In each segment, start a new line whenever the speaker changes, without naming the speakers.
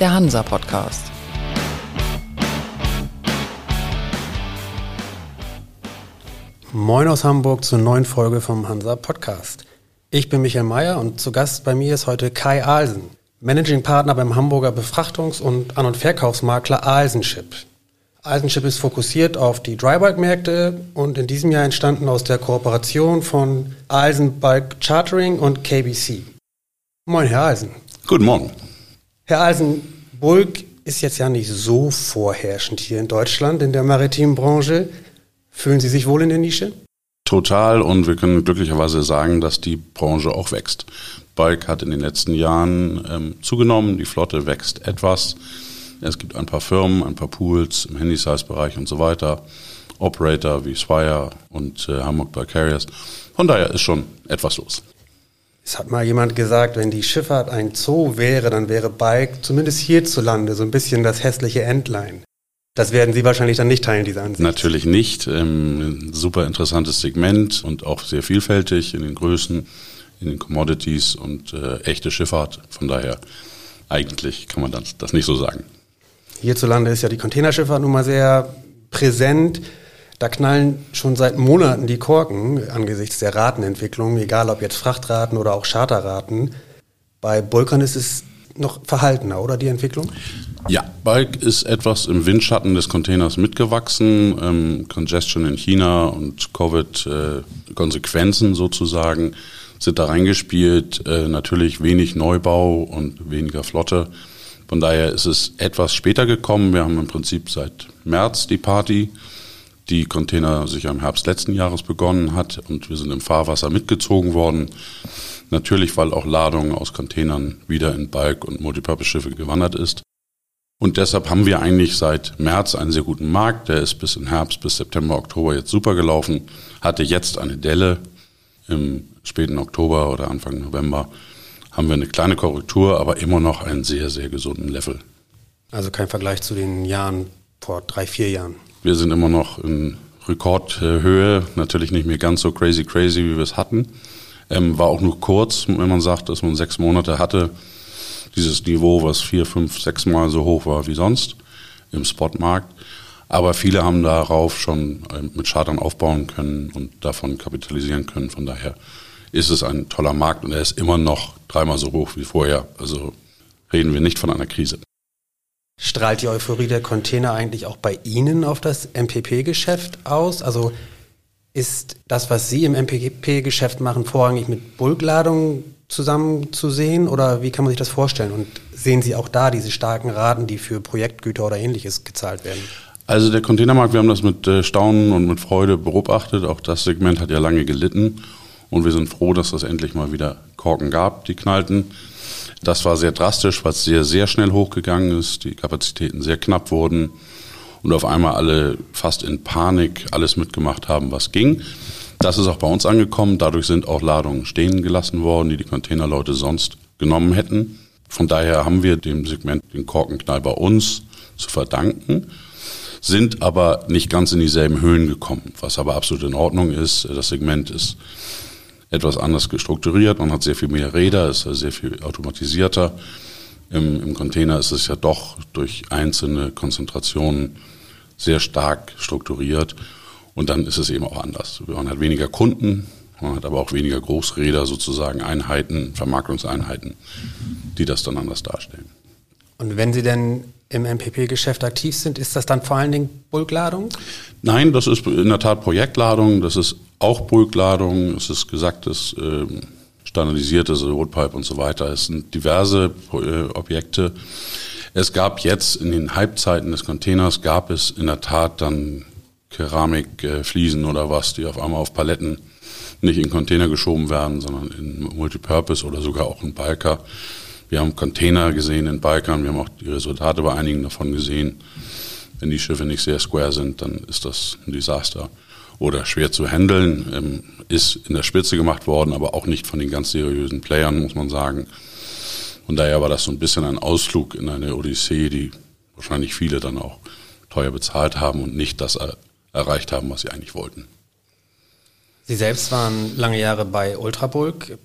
der Hansa Podcast.
Moin aus Hamburg zur neuen Folge vom Hansa Podcast. Ich bin Michael Mayer und zu Gast bei mir ist heute Kai Ahlsen, Managing Partner beim Hamburger Befrachtungs- und An- und Verkaufsmakler Ahlsenship. Ahlsenship ist fokussiert auf die Drybulk-Märkte und in diesem Jahr entstanden aus der Kooperation von Ahlsen Bulk Chartering und KBC. Moin, Herr Ahlsen.
Guten Morgen.
Herr Ahlsen, Bulk ist jetzt ja nicht so vorherrschend hier in Deutschland in der maritimen Branche. Fühlen Sie sich wohl in der Nische?
Total und wir können glücklicherweise sagen, dass die Branche auch wächst. Bulk hat in den letzten Jahren ähm, zugenommen, die Flotte wächst etwas. Es gibt ein paar Firmen, ein paar Pools im Handysize-Bereich und so weiter. Operator wie Swire und äh, Hamburg Bulk Carriers. Von daher ist schon etwas los.
Es hat mal jemand gesagt, wenn die Schifffahrt ein Zoo wäre, dann wäre Bulk zumindest hierzulande so ein bisschen das hässliche Entlein. Das werden Sie wahrscheinlich dann nicht teilen, diese Ansicht.
Natürlich nicht. Ähm, ein super interessantes Segment und auch sehr vielfältig in den Größen, in den Commodities und äh, echte Schifffahrt. Von daher eigentlich kann man das, das nicht so sagen.
Hierzulande ist ja die Containerschifffahrt nun mal sehr präsent. Da knallen schon seit Monaten die Korken angesichts der Ratenentwicklung, egal ob jetzt Frachtraten oder auch Charterraten. Bei Bulkern ist es noch verhaltener, oder die Entwicklung?
Ja, Bulk ist etwas im Windschatten des Containers mitgewachsen. Ähm, Congestion in China und Covid-Konsequenzen äh, sozusagen sind da reingespielt. Äh, natürlich wenig Neubau und weniger Flotte. Von daher ist es etwas später gekommen. Wir haben im Prinzip seit März die Party die Container sich am Herbst letzten Jahres begonnen hat und wir sind im Fahrwasser mitgezogen worden. Natürlich, weil auch Ladungen aus Containern wieder in Bulk- und Multipurpose-Schiffe gewandert ist. Und deshalb haben wir eigentlich seit März einen sehr guten Markt. Der ist bis in Herbst, bis September, Oktober jetzt super gelaufen. Hatte jetzt eine Delle im späten Oktober oder Anfang November. Haben wir eine kleine Korrektur, aber immer noch einen sehr, sehr gesunden Level.
Also kein Vergleich zu den Jahren vor drei, vier Jahren.
Wir sind immer noch in Rekordhöhe, natürlich nicht mehr ganz so crazy crazy, wie wir es hatten. Ähm, war auch nur kurz, wenn man sagt, dass man sechs Monate hatte, dieses Niveau, was vier, fünf, sechs Mal so hoch war wie sonst im Spotmarkt. Aber viele haben darauf schon ähm, mit Chartern aufbauen können und davon kapitalisieren können. Von daher ist es ein toller Markt und er ist immer noch dreimal so hoch wie vorher. Also reden wir nicht von einer Krise.
Strahlt die Euphorie der Container eigentlich auch bei Ihnen auf das MPP-Geschäft aus? Also ist das, was Sie im MPP-Geschäft machen, vorrangig mit Bulkladungen zusammenzusehen oder wie kann man sich das vorstellen? Und sehen Sie auch da diese starken Raten, die für Projektgüter oder ähnliches gezahlt werden?
Also der Containermarkt, wir haben das mit äh, Staunen und mit Freude beobachtet. Auch das Segment hat ja lange gelitten und wir sind froh, dass es endlich mal wieder Korken gab, die knallten. Das war sehr drastisch, weil es sehr, sehr schnell hochgegangen ist, die Kapazitäten sehr knapp wurden und auf einmal alle fast in Panik alles mitgemacht haben, was ging. Das ist auch bei uns angekommen. Dadurch sind auch Ladungen stehen gelassen worden, die die Containerleute sonst genommen hätten. Von daher haben wir dem Segment den Korkenknall bei uns zu verdanken, sind aber nicht ganz in dieselben Höhen gekommen, was aber absolut in Ordnung ist. Das Segment ist etwas anders gestrukturiert. Man hat sehr viel mehr Räder, ist sehr viel automatisierter. Im, Im, Container ist es ja doch durch einzelne Konzentrationen sehr stark strukturiert. Und dann ist es eben auch anders. Man hat weniger Kunden, man hat aber auch weniger Großräder, sozusagen Einheiten, Vermarktungseinheiten, die das dann anders darstellen.
Und wenn Sie denn im MPP-Geschäft aktiv sind, ist das dann vor allen Dingen Bulkladung?
Nein, das ist in der Tat Projektladung, das ist auch Bulkladung, es ist gesagtes, äh, standardisiertes Rotpipe und so weiter. Es sind diverse äh, Objekte. Es gab jetzt in den Halbzeiten des Containers gab es in der Tat dann Keramikfliesen oder was, die auf einmal auf Paletten nicht in Container geschoben werden, sondern in Multipurpose oder sogar auch in Balker. Wir haben Container gesehen in Balkern, wir haben auch die Resultate bei einigen davon gesehen. Wenn die Schiffe nicht sehr square sind, dann ist das ein Desaster. Oder schwer zu handeln, ähm, ist in der Spitze gemacht worden, aber auch nicht von den ganz seriösen Playern, muss man sagen. Von daher war das so ein bisschen ein Ausflug in eine Odyssee, die wahrscheinlich viele dann auch teuer bezahlt haben und nicht das erreicht haben, was sie eigentlich wollten.
Sie selbst waren lange Jahre bei Ultrabulk.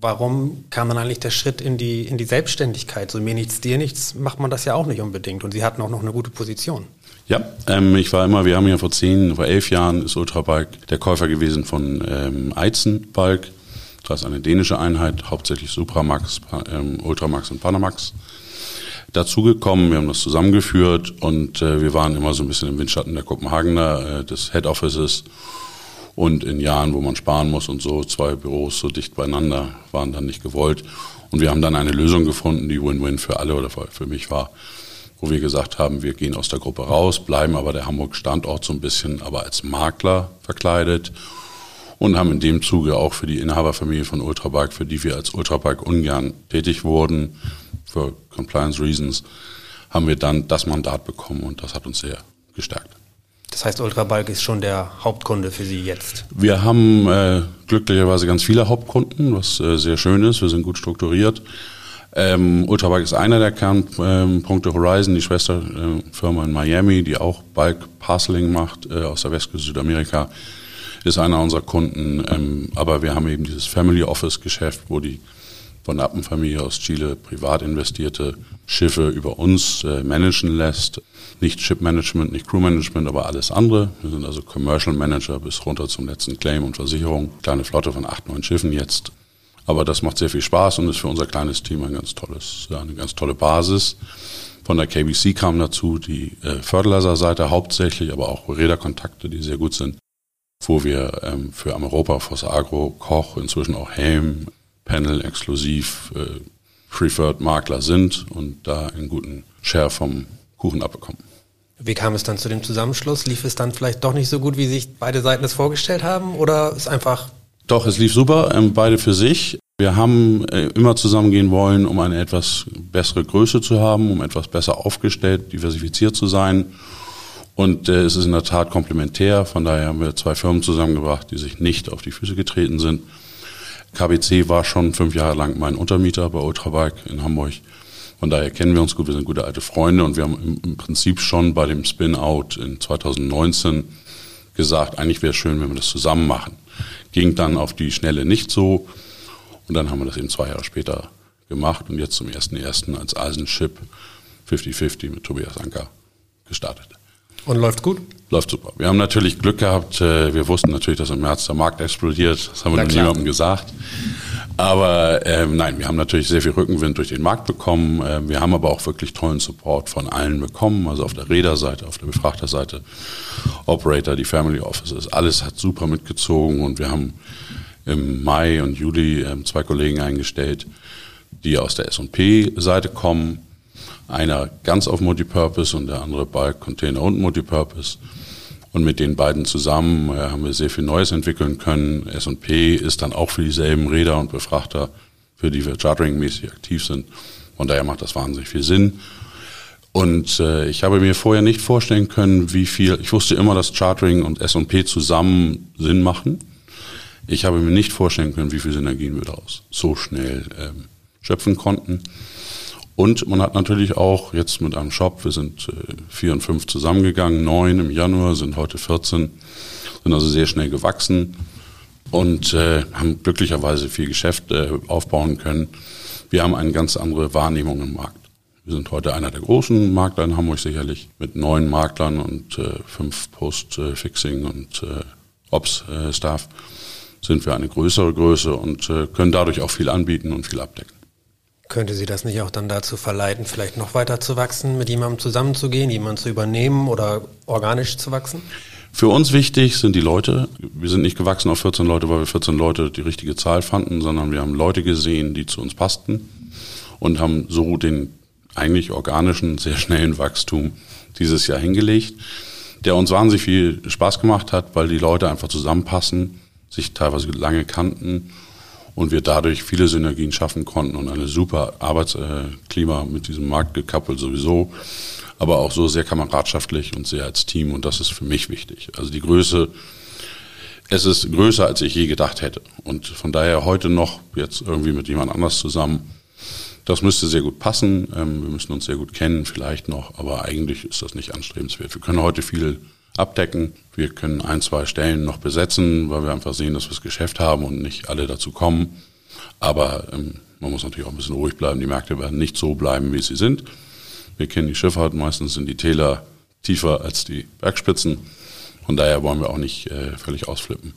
Warum kam dann eigentlich der Schritt in die, in die Selbstständigkeit? So mir nichts, dir nichts macht man das ja auch nicht unbedingt. Und Sie hatten auch noch eine gute Position.
Ja, ähm, ich war immer, wir haben ja vor zehn, vor elf Jahren ist Ultrabike der Käufer gewesen von ähm, Eizenbalk. Das ist eine dänische Einheit, hauptsächlich Supramax, ähm, Ultramax und Panamax dazugekommen. Wir haben das zusammengeführt und äh, wir waren immer so ein bisschen im Windschatten der Kopenhagener, äh, des Head Offices. Und in Jahren, wo man sparen muss und so, zwei Büros so dicht beieinander waren dann nicht gewollt. Und wir haben dann eine Lösung gefunden, die Win-Win für alle oder für mich war, wo wir gesagt haben, wir gehen aus der Gruppe raus, bleiben aber der Hamburg-Standort so ein bisschen, aber als Makler verkleidet und haben in dem Zuge auch für die Inhaberfamilie von Ultrabike, für die wir als Ultrabike ungern tätig wurden, für Compliance Reasons, haben wir dann das Mandat bekommen und das hat uns sehr gestärkt.
Das heißt, Ultrabalk ist schon der Hauptkunde für Sie jetzt?
Wir haben äh, glücklicherweise ganz viele Hauptkunden, was äh, sehr schön ist. Wir sind gut strukturiert. Ähm, Ultrabike ist einer der Kernpunkte. Horizon, die Schwesterfirma in Miami, die auch Bulk Parceling macht äh, aus der Westküste Südamerika, ist einer unserer Kunden. Ähm, aber wir haben eben dieses Family Office Geschäft, wo die von Appenfamilie aus Chile privat investierte Schiffe über uns äh, managen lässt. Nicht Ship Management, nicht Crew Management, aber alles andere. Wir sind also Commercial Manager bis runter zum letzten Claim und Versicherung. Kleine Flotte von acht, neun Schiffen jetzt. Aber das macht sehr viel Spaß und ist für unser kleines Team ein ganz tolles, eine ganz tolle Basis. Von der KBC kam dazu die äh, Fertilizer-Seite hauptsächlich, aber auch Räderkontakte, die sehr gut sind, wo wir ähm, für Europa, Foss Agro, Koch, inzwischen auch Helm, Panel exklusiv äh, Preferred Makler sind und da einen guten Share vom Kuchen abbekommen.
Wie kam es dann zu dem Zusammenschluss? Lief es dann vielleicht doch nicht so gut, wie sich beide Seiten es vorgestellt haben? Oder ist einfach
doch, es lief super, ähm, beide für sich. Wir haben äh, immer zusammengehen wollen, um eine etwas bessere Größe zu haben, um etwas besser aufgestellt, diversifiziert zu sein. Und äh, es ist in der Tat komplementär. Von daher haben wir zwei Firmen zusammengebracht, die sich nicht auf die Füße getreten sind. KBC war schon fünf Jahre lang mein Untermieter bei Ultrabike in Hamburg. Von daher kennen wir uns gut, wir sind gute alte Freunde und wir haben im, Prinzip schon bei dem Spin-out in 2019 gesagt, eigentlich wäre es schön, wenn wir das zusammen machen. Ging dann auf die Schnelle nicht so. Und dann haben wir das eben zwei Jahre später gemacht und jetzt zum ersten ersten als Eisenship 50-50 mit Tobias Anker gestartet.
Und läuft gut?
Läuft super. Wir haben natürlich Glück gehabt. Äh, wir wussten natürlich, dass im März der Markt explodiert. Das haben wir niemandem gesagt. Aber ähm, nein, wir haben natürlich sehr viel Rückenwind durch den Markt bekommen. Ähm, wir haben aber auch wirklich tollen Support von allen bekommen. Also auf der Räderseite, auf der Befrachterseite, Operator, die Family Offices, alles hat super mitgezogen und wir haben im Mai und Juli ähm, zwei Kollegen eingestellt, die aus der S&P-Seite kommen einer ganz auf Multipurpose und der andere Bulk, Container und Multipurpose. Und mit den beiden zusammen äh, haben wir sehr viel Neues entwickeln können. S&P ist dann auch für dieselben Räder und Befrachter, für die wir charteringmäßig aktiv sind. Von daher macht das wahnsinnig viel Sinn. Und äh, ich habe mir vorher nicht vorstellen können, wie viel, ich wusste immer, dass Chartering und S&P zusammen Sinn machen. Ich habe mir nicht vorstellen können, wie viel Synergien wir daraus so schnell ähm, schöpfen konnten. Und man hat natürlich auch jetzt mit einem Shop, wir sind äh, vier und fünf zusammengegangen, neun im Januar, sind heute 14, sind also sehr schnell gewachsen und äh, haben glücklicherweise viel Geschäft äh, aufbauen können. Wir haben eine ganz andere Wahrnehmung im Markt. Wir sind heute einer der großen Makler in Hamburg sicherlich, mit neun Maklern und äh, fünf Post-Fixing und äh, Ops-Staff sind wir eine größere Größe und können dadurch auch viel anbieten und viel abdecken.
Könnte Sie das nicht auch dann dazu verleiten, vielleicht noch weiter zu wachsen, mit jemandem zusammenzugehen, jemanden zu übernehmen oder organisch zu wachsen?
Für uns wichtig sind die Leute. Wir sind nicht gewachsen auf 14 Leute, weil wir 14 Leute die richtige Zahl fanden, sondern wir haben Leute gesehen, die zu uns passten und haben so den eigentlich organischen, sehr schnellen Wachstum dieses Jahr hingelegt, der uns wahnsinnig viel Spaß gemacht hat, weil die Leute einfach zusammenpassen, sich teilweise lange kannten und wir dadurch viele Synergien schaffen konnten und eine super Arbeitsklima mit diesem Markt gekappelt sowieso, aber auch so sehr kameradschaftlich und sehr als Team und das ist für mich wichtig. Also die Größe, es ist größer, als ich je gedacht hätte und von daher heute noch jetzt irgendwie mit jemand anders zusammen. Das müsste sehr gut passen. Ähm, wir müssen uns sehr gut kennen, vielleicht noch, aber eigentlich ist das nicht anstrebenswert. Wir können heute viel abdecken. Wir können ein, zwei Stellen noch besetzen, weil wir einfach sehen, dass wir das Geschäft haben und nicht alle dazu kommen. Aber ähm, man muss natürlich auch ein bisschen ruhig bleiben. Die Märkte werden nicht so bleiben, wie sie sind. Wir kennen die Schifffahrt, meistens sind die Täler tiefer als die Bergspitzen. Von daher wollen wir auch nicht äh, völlig ausflippen.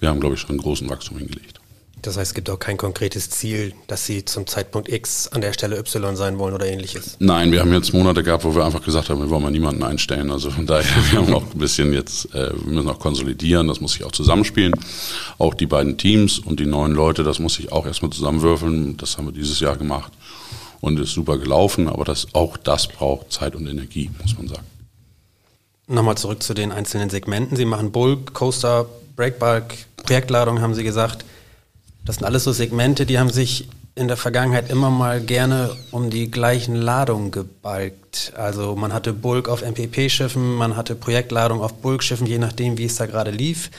Wir haben, glaube ich, schon einen großen Wachstum hingelegt.
Das heißt, es gibt auch kein konkretes Ziel, dass Sie zum Zeitpunkt X an der Stelle Y sein wollen oder ähnliches?
Nein, wir haben jetzt Monate gehabt, wo wir einfach gesagt haben, wir wollen mal niemanden einstellen. Also von daher, wir haben auch ein bisschen jetzt, äh, wir müssen auch konsolidieren, das muss sich auch zusammenspielen. Auch die beiden Teams und die neuen Leute, das muss sich auch erstmal zusammenwürfeln. Das haben wir dieses Jahr gemacht und ist super gelaufen, aber das, auch das braucht Zeit und Energie, muss man sagen.
Nochmal zurück zu den einzelnen Segmenten. Sie machen Bulk, Coaster, Breakbulk, Projektladung, haben Sie gesagt. Das sind alles so Segmente, die haben sich in der Vergangenheit immer mal gerne um die gleichen Ladungen gebalgt. Also man hatte Bulk auf MPP-Schiffen, man hatte Projektladung auf Bulk-Schiffen, je nachdem, wie es da gerade lief.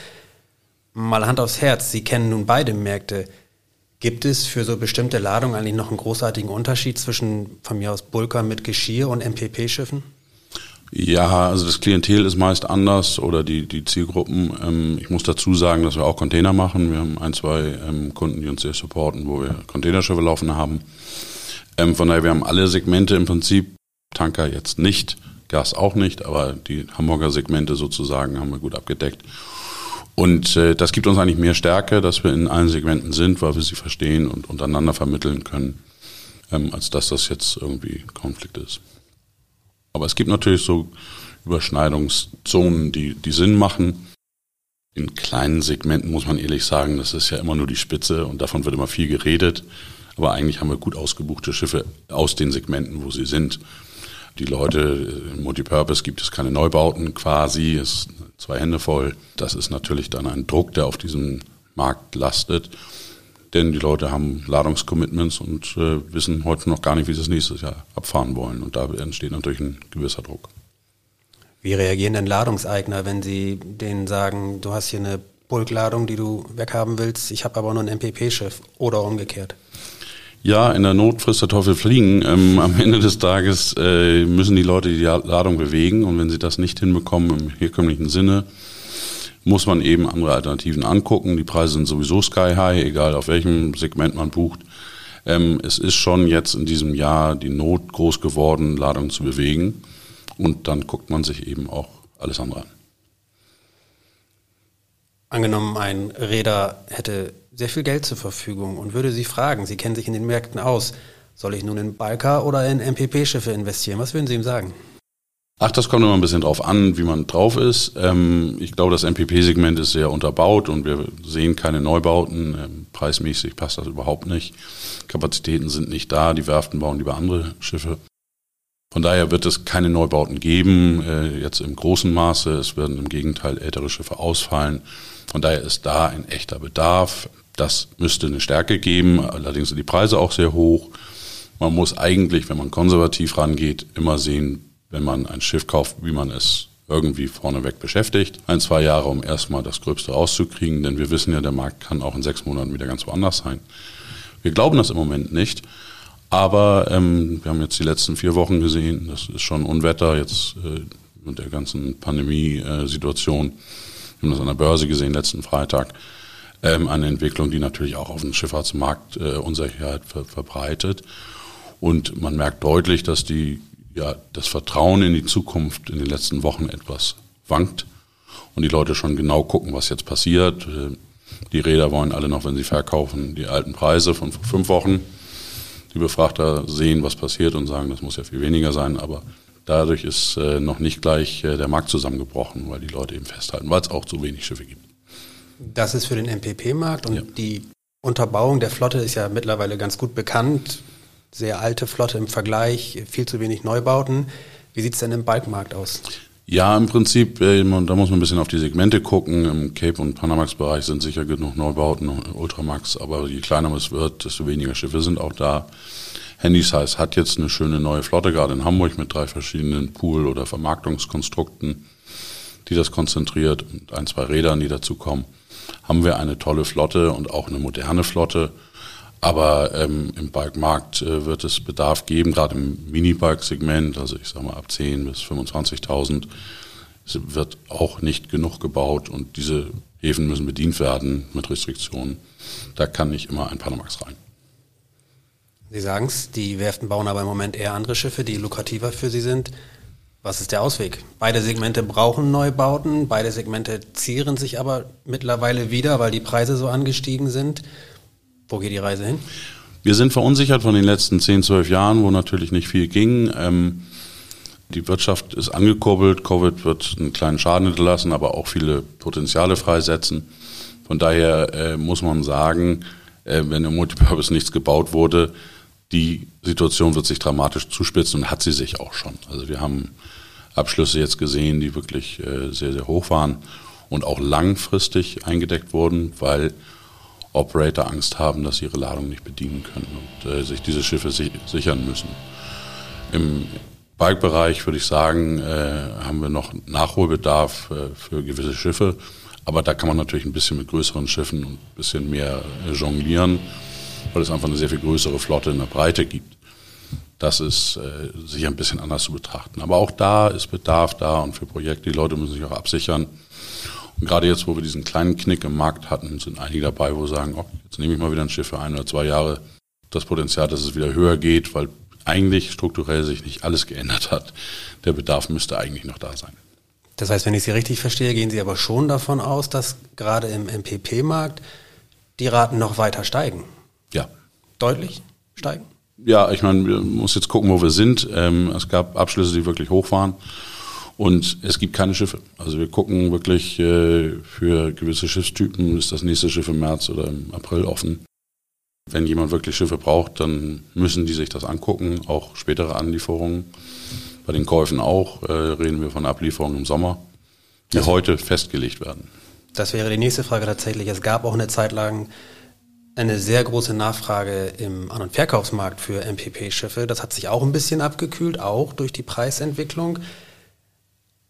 Mal Hand aufs Herz, Sie kennen nun beide Märkte. Gibt es für so bestimmte Ladungen eigentlich noch einen großartigen Unterschied zwischen von mir aus Bulker mit Geschirr und MPP-Schiffen?
Ja, also das Klientel ist meist anders oder die, die Zielgruppen. Ähm, ich muss dazu sagen, dass wir auch Container machen. Wir haben ein, zwei ähm, Kunden, die uns sehr supporten, wo wir Containerschiffe laufen haben. Ähm, von daher, wir haben alle Segmente im Prinzip. Tanker jetzt nicht, Gas auch nicht, aber die Hamburger Segmente sozusagen haben wir gut abgedeckt. Und äh, das gibt uns eigentlich mehr Stärke, dass wir in allen Segmenten sind, weil wir sie verstehen und untereinander vermitteln können, ähm, als dass das jetzt irgendwie Konflikt ist. Aber es gibt natürlich so Überschneidungszonen, die, die Sinn machen. In kleinen Segmenten muss man ehrlich sagen, das ist ja immer nur die Spitze und davon wird immer viel geredet. Aber eigentlich haben wir gut ausgebuchte Schiffe aus den Segmenten, wo sie sind. Die Leute, im Multipurpose gibt es keine Neubauten quasi, ist zwei Hände voll. Das ist natürlich dann ein Druck, der auf diesem Markt lastet denn die Leute haben Ladungscommitments und äh, wissen heute noch gar nicht, wie sie es nächstes Jahr abfahren wollen. Und da entsteht natürlich ein gewisser Druck.
Wie reagieren denn Ladungseigner, wenn sie denen sagen, du hast hier eine Bulkladung, die du weghaben willst, ich habe aber nur ein MPP-Schiff oder umgekehrt?
Ja, in der Not frisst der Teufel fliegen. Ähm, am Ende des Tages äh, müssen die Leute die Ladung bewegen und wenn sie das nicht hinbekommen im herkömmlichen Sinne, muss man eben andere Alternativen angucken. Die Preise sind sowieso sky high, egal auf welchem Segment man bucht. Ähm, es ist schon jetzt in diesem Jahr die Not groß geworden, Ladungen zu bewegen. Und dann guckt man sich eben auch alles andere an.
Angenommen, ein Räder hätte sehr viel Geld zur Verfügung und würde Sie fragen, Sie kennen sich in den Märkten aus, soll ich nun in Balka oder in MPP-Schiffe investieren? Was würden Sie ihm sagen?
Ach, das kommt immer ein bisschen drauf an, wie man drauf ist. Ähm, ich glaube, das MPP-Segment ist sehr unterbaut und wir sehen keine Neubauten. Ähm, preismäßig passt das überhaupt nicht. Kapazitäten sind nicht da. Die Werften bauen lieber andere Schiffe. Von daher wird es keine Neubauten geben, äh, jetzt im großen Maße. Es werden im Gegenteil ältere Schiffe ausfallen. Von daher ist da ein echter Bedarf. Das müsste eine Stärke geben. Allerdings sind die Preise auch sehr hoch. Man muss eigentlich, wenn man konservativ rangeht, immer sehen, wenn man ein Schiff kauft, wie man es irgendwie vorneweg beschäftigt. Ein, zwei Jahre, um erstmal das Gröbste rauszukriegen, denn wir wissen ja, der Markt kann auch in sechs Monaten wieder ganz woanders sein. Wir glauben das im Moment nicht, aber ähm, wir haben jetzt die letzten vier Wochen gesehen, das ist schon Unwetter jetzt äh, mit der ganzen Pandemie-Situation. Wir haben das an der Börse gesehen letzten Freitag. Ähm, eine Entwicklung, die natürlich auch auf dem Schifffahrtsmarkt äh, Unsicherheit ver verbreitet. Und man merkt deutlich, dass die ja, das Vertrauen in die Zukunft in den letzten Wochen etwas wankt und die Leute schon genau gucken, was jetzt passiert. Die Räder wollen alle noch, wenn sie verkaufen, die alten Preise von vor fünf Wochen. Die Befrachter sehen, was passiert und sagen, das muss ja viel weniger sein, aber dadurch ist äh, noch nicht gleich äh, der Markt zusammengebrochen, weil die Leute eben festhalten, weil es auch zu wenig Schiffe gibt.
Das ist für den MPP-Markt und ja. die Unterbauung der Flotte ist ja mittlerweile ganz gut bekannt sehr alte Flotte im Vergleich, viel zu wenig Neubauten. Wie sieht es denn im Balkmarkt aus?
Ja, im Prinzip, äh, da muss man ein bisschen auf die Segmente gucken. Im Cape- und Panamax-Bereich sind sicher genug Neubauten, Ultramax, aber je kleiner es wird, desto weniger Schiffe sind auch da. Handysize hat jetzt eine schöne neue Flotte, gerade in Hamburg mit drei verschiedenen Pool- oder Vermarktungskonstrukten, die das konzentriert und ein, zwei Rädern, die dazu kommen. Haben wir eine tolle Flotte und auch eine moderne Flotte aber ähm, im Bike-Markt äh, wird es Bedarf geben, gerade im Minibike-Segment, also ich sage mal ab 10 bis 25.000 wird auch nicht genug gebaut und diese Häfen müssen bedient werden mit Restriktionen. Da kann nicht immer ein Panamax rein.
Sie sagen es, die Werften bauen aber im Moment eher andere Schiffe, die lukrativer für sie sind. Was ist der Ausweg? Beide Segmente brauchen Neubauten, beide Segmente zieren sich aber mittlerweile wieder, weil die Preise so angestiegen sind. Wo geht die Reise hin?
Wir sind verunsichert von den letzten 10, 12 Jahren, wo natürlich nicht viel ging. Ähm, die Wirtschaft ist angekurbelt, Covid wird einen kleinen Schaden hinterlassen, aber auch viele Potenziale freisetzen. Von daher äh, muss man sagen, äh, wenn im Multipurpose nichts gebaut wurde, die Situation wird sich dramatisch zuspitzen und hat sie sich auch schon. Also wir haben Abschlüsse jetzt gesehen, die wirklich äh, sehr, sehr hoch waren und auch langfristig eingedeckt wurden, weil Operator Angst haben, dass sie ihre Ladung nicht bedienen können und äh, sich diese Schiffe si sichern müssen. Im Bike-Bereich würde ich sagen, äh, haben wir noch Nachholbedarf äh, für gewisse Schiffe, aber da kann man natürlich ein bisschen mit größeren Schiffen und ein bisschen mehr äh, jonglieren, weil es einfach eine sehr viel größere Flotte in der Breite gibt. Das ist äh, sicher ein bisschen anders zu betrachten. Aber auch da ist Bedarf da und für Projekte, die Leute müssen sich auch absichern. Und gerade jetzt, wo wir diesen kleinen Knick im Markt hatten, sind einige dabei, wo sagen, oh, jetzt nehme ich mal wieder ein Schiff für ein oder zwei Jahre. Das Potenzial, dass es wieder höher geht, weil eigentlich strukturell sich nicht alles geändert hat. Der Bedarf müsste eigentlich noch da sein.
Das heißt, wenn ich Sie richtig verstehe, gehen Sie aber schon davon aus, dass gerade im MPP-Markt die Raten noch weiter steigen.
Ja.
Deutlich steigen?
Ja, ich meine, wir muss jetzt gucken, wo wir sind. Ähm, es gab Abschlüsse, die wirklich hoch waren. Und es gibt keine Schiffe. Also wir gucken wirklich äh, für gewisse Schiffstypen, ist das nächste Schiff im März oder im April offen. Wenn jemand wirklich Schiffe braucht, dann müssen die sich das angucken, auch spätere Anlieferungen. Bei den Käufen auch äh, reden wir von Ablieferungen im Sommer, die das heute festgelegt werden.
Das wäre die nächste Frage tatsächlich. Es gab auch eine Zeit lang eine sehr große Nachfrage im An- und Verkaufsmarkt für MPP-Schiffe. Das hat sich auch ein bisschen abgekühlt, auch durch die Preisentwicklung.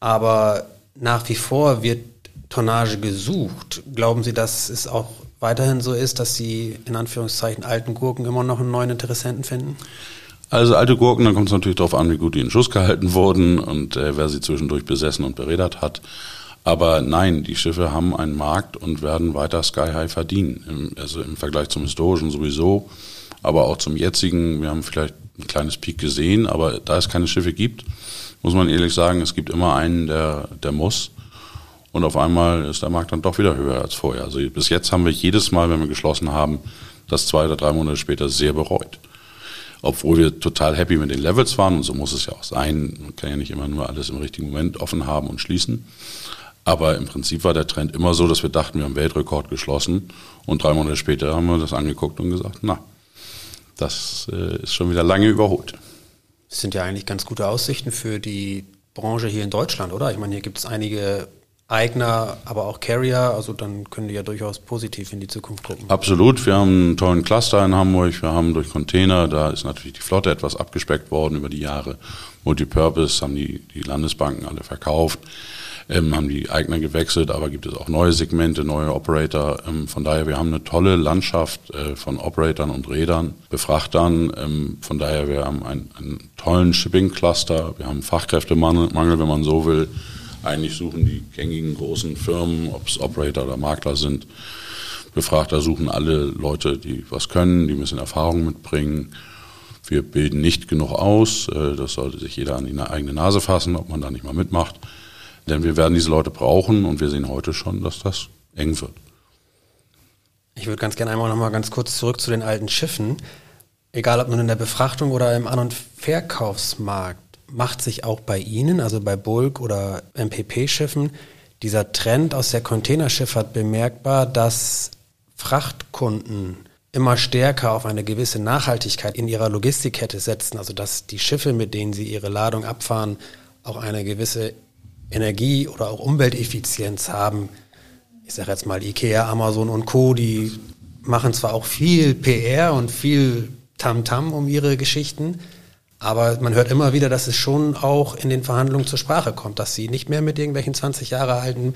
Aber nach wie vor wird Tonnage gesucht. Glauben Sie, dass es auch weiterhin so ist, dass Sie in Anführungszeichen alten Gurken immer noch einen neuen Interessenten finden?
Also alte Gurken, dann kommt es natürlich darauf an, wie gut die in Schuss gehalten wurden und äh, wer sie zwischendurch besessen und beredert hat. Aber nein, die Schiffe haben einen Markt und werden weiter Sky High verdienen. Also im Vergleich zum historischen sowieso, aber auch zum jetzigen. Wir haben vielleicht ein kleines Peak gesehen, aber da es keine Schiffe gibt, muss man ehrlich sagen, es gibt immer einen, der, der muss. Und auf einmal ist der Markt dann doch wieder höher als vorher. Also bis jetzt haben wir jedes Mal, wenn wir geschlossen haben, das zwei oder drei Monate später sehr bereut. Obwohl wir total happy mit den Levels waren und so muss es ja auch sein. Man kann ja nicht immer nur alles im richtigen Moment offen haben und schließen. Aber im Prinzip war der Trend immer so, dass wir dachten, wir haben Weltrekord geschlossen und drei Monate später haben wir das angeguckt und gesagt, na, das äh, ist schon wieder lange überholt.
Das sind ja eigentlich ganz gute Aussichten für die Branche hier in Deutschland, oder? Ich meine, hier gibt es einige Eigner, aber auch Carrier, also dann können die ja durchaus positiv in die Zukunft gucken.
Absolut, wir haben einen tollen Cluster in Hamburg, wir haben durch Container, da ist natürlich die Flotte etwas abgespeckt worden über die Jahre. Multipurpose haben die, die Landesbanken alle verkauft ähm, haben die Eigner gewechselt, aber gibt es auch neue Segmente, neue Operator. Ähm, von daher, wir haben eine tolle Landschaft äh, von Operatoren und Rädern, Befrachtern. Ähm, von daher, wir haben einen, einen tollen Shipping-Cluster, wir haben Fachkräftemangel, wenn man so will. Eigentlich suchen die gängigen großen Firmen, ob es Operator oder Makler sind, Befrachter suchen alle Leute, die was können, die müssen Erfahrung mitbringen. Wir bilden nicht genug aus. Äh, das sollte sich jeder an die eigene Nase fassen, ob man da nicht mal mitmacht. Denn wir werden diese Leute brauchen und wir sehen heute schon, dass das eng wird.
Ich würde ganz gerne einmal noch mal ganz kurz zurück zu den alten Schiffen. Egal ob nun in der Befrachtung oder im An- und Verkaufsmarkt, macht sich auch bei Ihnen, also bei Bulk- oder MPP-Schiffen, dieser Trend aus der Containerschifffahrt bemerkbar, dass Frachtkunden immer stärker auf eine gewisse Nachhaltigkeit in ihrer Logistikkette setzen, also dass die Schiffe, mit denen sie ihre Ladung abfahren, auch eine gewisse Energie- oder auch Umwelteffizienz haben. Ich sage jetzt mal Ikea, Amazon und Co., die machen zwar auch viel PR und viel Tamtam -Tam um ihre Geschichten, aber man hört immer wieder, dass es schon auch in den Verhandlungen zur Sprache kommt, dass sie nicht mehr mit irgendwelchen 20 Jahre alten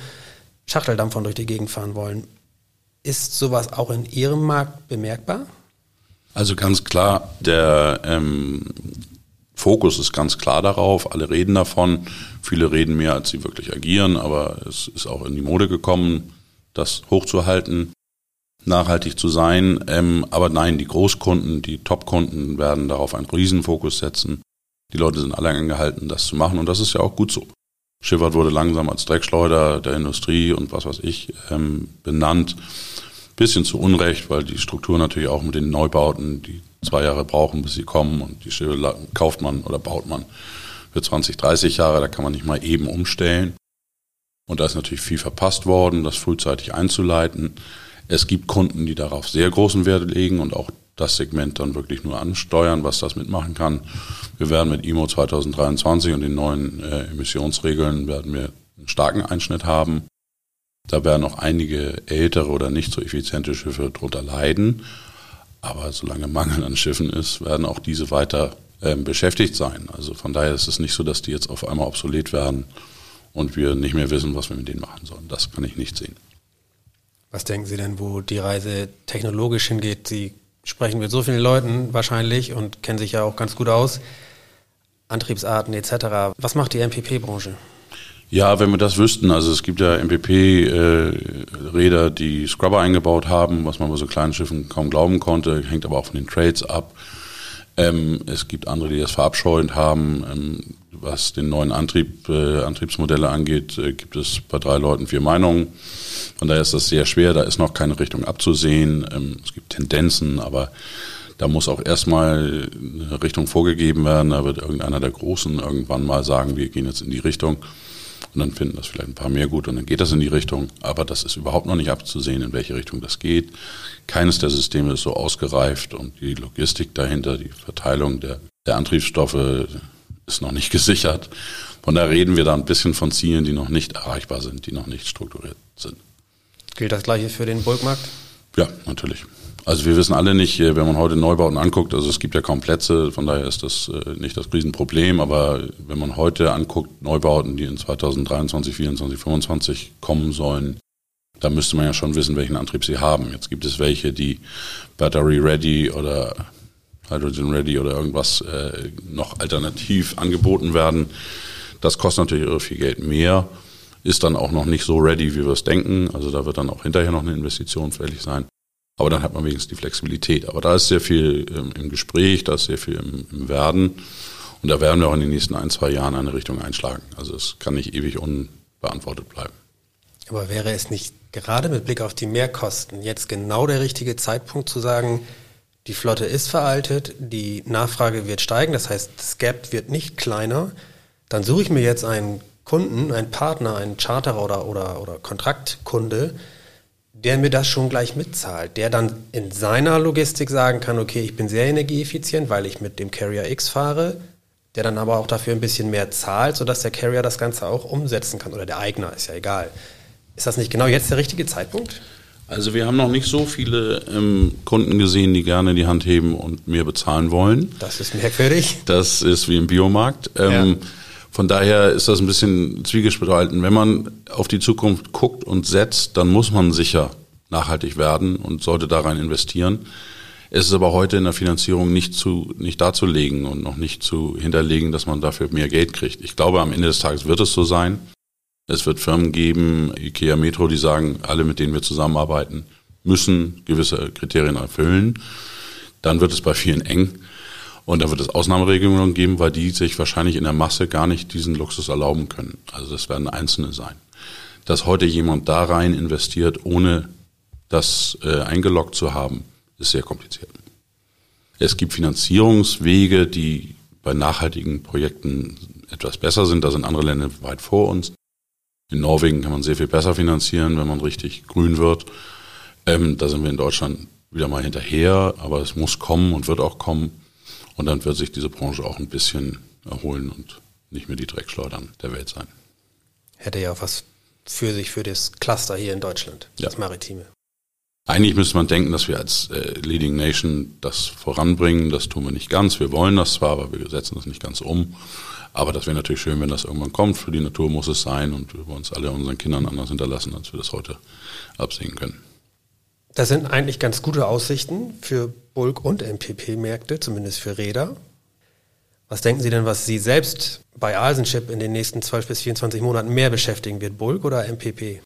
Schachteldampfern durch die Gegend fahren wollen. Ist sowas auch in Ihrem Markt bemerkbar?
Also ganz klar, der ähm, Fokus ist ganz klar darauf. Alle reden davon. Viele reden mehr, als sie wirklich agieren, aber es ist auch in die Mode gekommen. das hochzuhalten, nachhaltig zu sein. Ähm, aber nein, die Großkunden, die Top-Kunden werden darauf einen Riesenfokus setzen. Die Leute sind alle angehalten, das zu machen und das ist ja auch gut so. Schifffahrt wurde langsam als Dreckschleuder der Industrie und was weiß ich ähm, benannt. Bisschen zu Unrecht, weil die Struktur natürlich auch mit den Neubauten, die zwei Jahre brauchen, bis sie kommen und die Schiffe kauft man oder baut man für 20, 30 Jahre, da kann man nicht mal eben umstellen. Und da ist natürlich viel verpasst worden, das frühzeitig einzuleiten. Es gibt Kunden, die darauf sehr großen Wert legen und auch das Segment dann wirklich nur ansteuern, was das mitmachen kann. Wir werden mit IMO 2023 und den neuen äh, Emissionsregeln werden wir einen starken Einschnitt haben. Da werden auch einige ältere oder nicht so effiziente Schiffe drunter leiden. Aber solange Mangel an Schiffen ist, werden auch diese weiter äh, beschäftigt sein. Also von daher ist es nicht so, dass die jetzt auf einmal obsolet werden und wir nicht mehr wissen, was wir mit denen machen sollen. Das kann ich nicht sehen.
Was denken Sie denn, wo die Reise technologisch hingeht? Sie sprechen mit so vielen Leuten wahrscheinlich und kennen sich ja auch ganz gut aus. Antriebsarten etc. Was macht die MPP-Branche?
Ja, wenn wir das wüssten, also es gibt ja MPP-Räder, äh, die Scrubber eingebaut haben, was man bei so kleinen Schiffen kaum glauben konnte, hängt aber auch von den Trades ab. Ähm, es gibt andere, die das verabscheuend haben. Ähm, was den neuen Antrieb, äh, Antriebsmodelle angeht, äh, gibt es bei drei Leuten vier Meinungen. Von daher ist das sehr schwer. Da ist noch keine Richtung abzusehen. Ähm, es gibt Tendenzen, aber da muss auch erstmal eine Richtung vorgegeben werden. Da wird irgendeiner der Großen irgendwann mal sagen, wir gehen jetzt in die Richtung. Und dann finden das vielleicht ein paar mehr gut und dann geht das in die Richtung. Aber das ist überhaupt noch nicht abzusehen, in welche Richtung das geht. Keines der Systeme ist so ausgereift und die Logistik dahinter, die Verteilung der, der Antriebsstoffe ist noch nicht gesichert. Von daher reden wir da ein bisschen von Zielen, die noch nicht erreichbar sind, die noch nicht strukturiert sind.
Gilt das gleiche für den Bulkmarkt?
Ja, natürlich. Also wir wissen alle nicht, äh, wenn man heute Neubauten anguckt, also es gibt ja kaum Plätze, von daher ist das äh, nicht das Riesenproblem, aber wenn man heute anguckt, Neubauten, die in 2023, 2024, 2025 kommen sollen, da müsste man ja schon wissen, welchen Antrieb sie haben. Jetzt gibt es welche, die Battery Ready oder Hydrogen Ready oder irgendwas äh, noch alternativ angeboten werden. Das kostet natürlich irre viel Geld mehr, ist dann auch noch nicht so ready, wie wir es denken. Also da wird dann auch hinterher noch eine Investition fällig sein. Aber dann hat man wenigstens die Flexibilität. Aber da ist sehr viel ähm, im Gespräch, da ist sehr viel im, im Werden. Und da werden wir auch in den nächsten ein, zwei Jahren eine Richtung einschlagen. Also es kann nicht ewig unbeantwortet bleiben.
Aber wäre es nicht gerade mit Blick auf die Mehrkosten jetzt genau der richtige Zeitpunkt zu sagen, die Flotte ist veraltet, die Nachfrage wird steigen, das heißt, das Gap wird nicht kleiner, dann suche ich mir jetzt einen Kunden, einen Partner, einen Charterer oder, oder, oder Kontraktkunde, der mir das schon gleich mitzahlt, der dann in seiner Logistik sagen kann, okay, ich bin sehr energieeffizient, weil ich mit dem Carrier X fahre, der dann aber auch dafür ein bisschen mehr zahlt, sodass der Carrier das Ganze auch umsetzen kann oder der Eigner, ist ja egal. Ist das nicht genau jetzt der richtige Zeitpunkt?
Also wir haben noch nicht so viele ähm, Kunden gesehen, die gerne die Hand heben und mehr bezahlen wollen.
Das ist merkwürdig.
Das ist wie im Biomarkt. Ähm, ja. Von daher ist das ein bisschen zwiegespalten. Wenn man auf die Zukunft guckt und setzt, dann muss man sicher nachhaltig werden und sollte da rein investieren. Es ist aber heute in der Finanzierung nicht zu, nicht darzulegen und noch nicht zu hinterlegen, dass man dafür mehr Geld kriegt. Ich glaube, am Ende des Tages wird es so sein. Es wird Firmen geben, IKEA Metro, die sagen, alle, mit denen wir zusammenarbeiten, müssen gewisse Kriterien erfüllen. Dann wird es bei vielen eng. Und da wird es Ausnahmeregelungen geben, weil die sich wahrscheinlich in der Masse gar nicht diesen Luxus erlauben können. Also das werden Einzelne sein. Dass heute jemand da rein investiert, ohne das äh, eingeloggt zu haben, ist sehr kompliziert. Es gibt Finanzierungswege, die bei nachhaltigen Projekten etwas besser sind. Da sind andere Länder weit vor uns. In Norwegen kann man sehr viel besser finanzieren, wenn man richtig grün wird. Ähm, da sind wir in Deutschland wieder mal hinterher, aber es muss kommen und wird auch kommen. Und dann wird sich diese Branche auch ein bisschen erholen und nicht mehr die Dreckschleudern der Welt sein.
Hätte ja auch was für sich für das Cluster hier in Deutschland, ja. das Maritime.
Eigentlich müsste man denken, dass wir als äh, Leading Nation das voranbringen. Das tun wir nicht ganz. Wir wollen das zwar, aber wir setzen das nicht ganz um. Aber das wäre natürlich schön, wenn das irgendwann kommt. Für die Natur muss es sein und wir wollen es alle unseren Kindern anders hinterlassen, als wir das heute absehen können.
Das sind eigentlich ganz gute Aussichten für Bulk- und MPP-Märkte, zumindest für Räder. Was denken Sie denn, was Sie selbst bei Alsenchip in den nächsten 12 bis 24 Monaten mehr beschäftigen wird, Bulk oder MPP?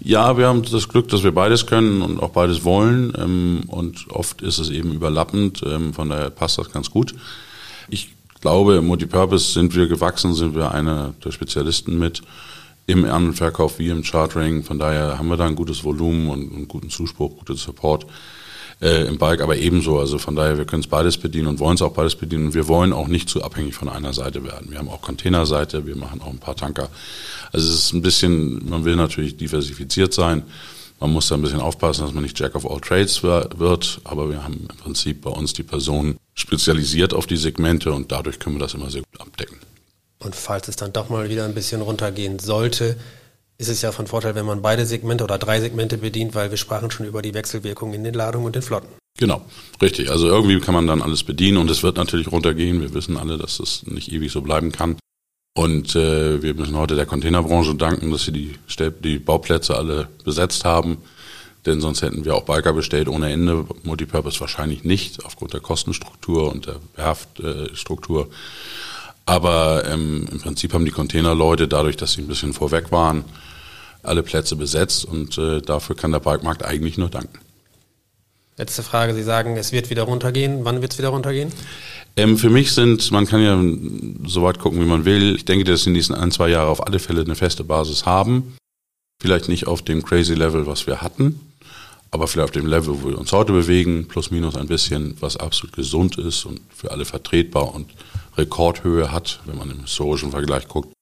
Ja, wir haben das Glück, dass wir beides können und auch beides wollen. Ähm, und oft ist es eben überlappend. Ähm, von daher passt das ganz gut. Ich glaube, im Multipurpose sind wir gewachsen, sind wir einer der Spezialisten mit im An- und Verkauf wie im Chartering. Von daher haben wir da ein gutes Volumen und einen guten Zuspruch, guten Support äh, im Bike, aber ebenso. Also von daher, wir können es beides bedienen und wollen es auch beides bedienen. Wir wollen auch nicht zu abhängig von einer Seite werden. Wir haben auch Containerseite, wir machen auch ein paar Tanker. Also es ist ein bisschen, man will natürlich diversifiziert sein. Man muss da ein bisschen aufpassen, dass man nicht Jack of all Trades wird, aber wir haben im Prinzip bei uns die Personen spezialisiert auf die Segmente und dadurch können wir das immer sehr gut abdecken.
Und falls es dann doch mal wieder ein bisschen runtergehen sollte, ist es ja von Vorteil, wenn man beide Segmente oder drei Segmente bedient, weil wir sprachen schon über die Wechselwirkung in den Ladungen und den Flotten.
Genau, richtig. Also irgendwie kann man dann alles bedienen und es wird natürlich runtergehen. Wir wissen alle, dass es nicht ewig so bleiben kann. Und äh, wir müssen heute der Containerbranche danken, dass sie die, die Bauplätze alle besetzt haben. Denn sonst hätten wir auch Biker bestellt ohne Ende. Multipurpose wahrscheinlich nicht, aufgrund der Kostenstruktur und der Werftstruktur. Aber ähm, im Prinzip haben die Containerleute, dadurch, dass sie ein bisschen vorweg waren, alle Plätze besetzt und äh, dafür kann der Bikemarkt eigentlich nur danken.
Letzte Frage, Sie sagen, es wird wieder runtergehen. Wann wird es wieder runtergehen?
Ähm, für mich sind, man kann ja so weit gucken, wie man will. Ich denke, dass die nächsten ein, zwei Jahre auf alle Fälle eine feste Basis haben. Vielleicht nicht auf dem crazy Level, was wir hatten, aber vielleicht auf dem Level, wo wir uns heute bewegen, plus minus ein bisschen, was absolut gesund ist und für alle vertretbar und Rekordhöhe hat, wenn man im historischen Vergleich guckt.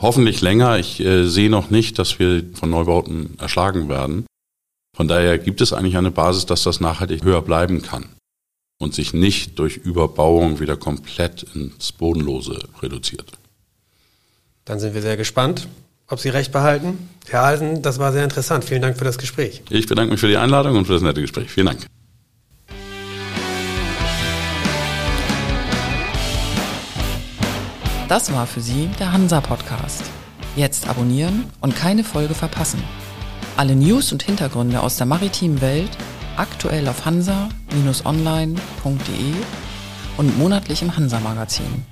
Hoffentlich länger. Ich äh, sehe noch nicht, dass wir von Neubauten erschlagen werden. Von daher gibt es eigentlich eine Basis, dass das nachhaltig höher bleiben kann und sich nicht durch Überbauung wieder komplett ins Bodenlose reduziert.
Dann sind wir sehr gespannt, ob Sie recht behalten. Herr Alsen, das war sehr interessant. Vielen Dank für das Gespräch.
Ich bedanke mich für die Einladung und für das nette Gespräch. Vielen Dank.
Das war für Sie der Hansa Podcast. Jetzt abonnieren und keine Folge verpassen. Alle News und Hintergründe aus der maritimen Welt aktuell auf hansa-online.de und monatlich im Hansa Magazin.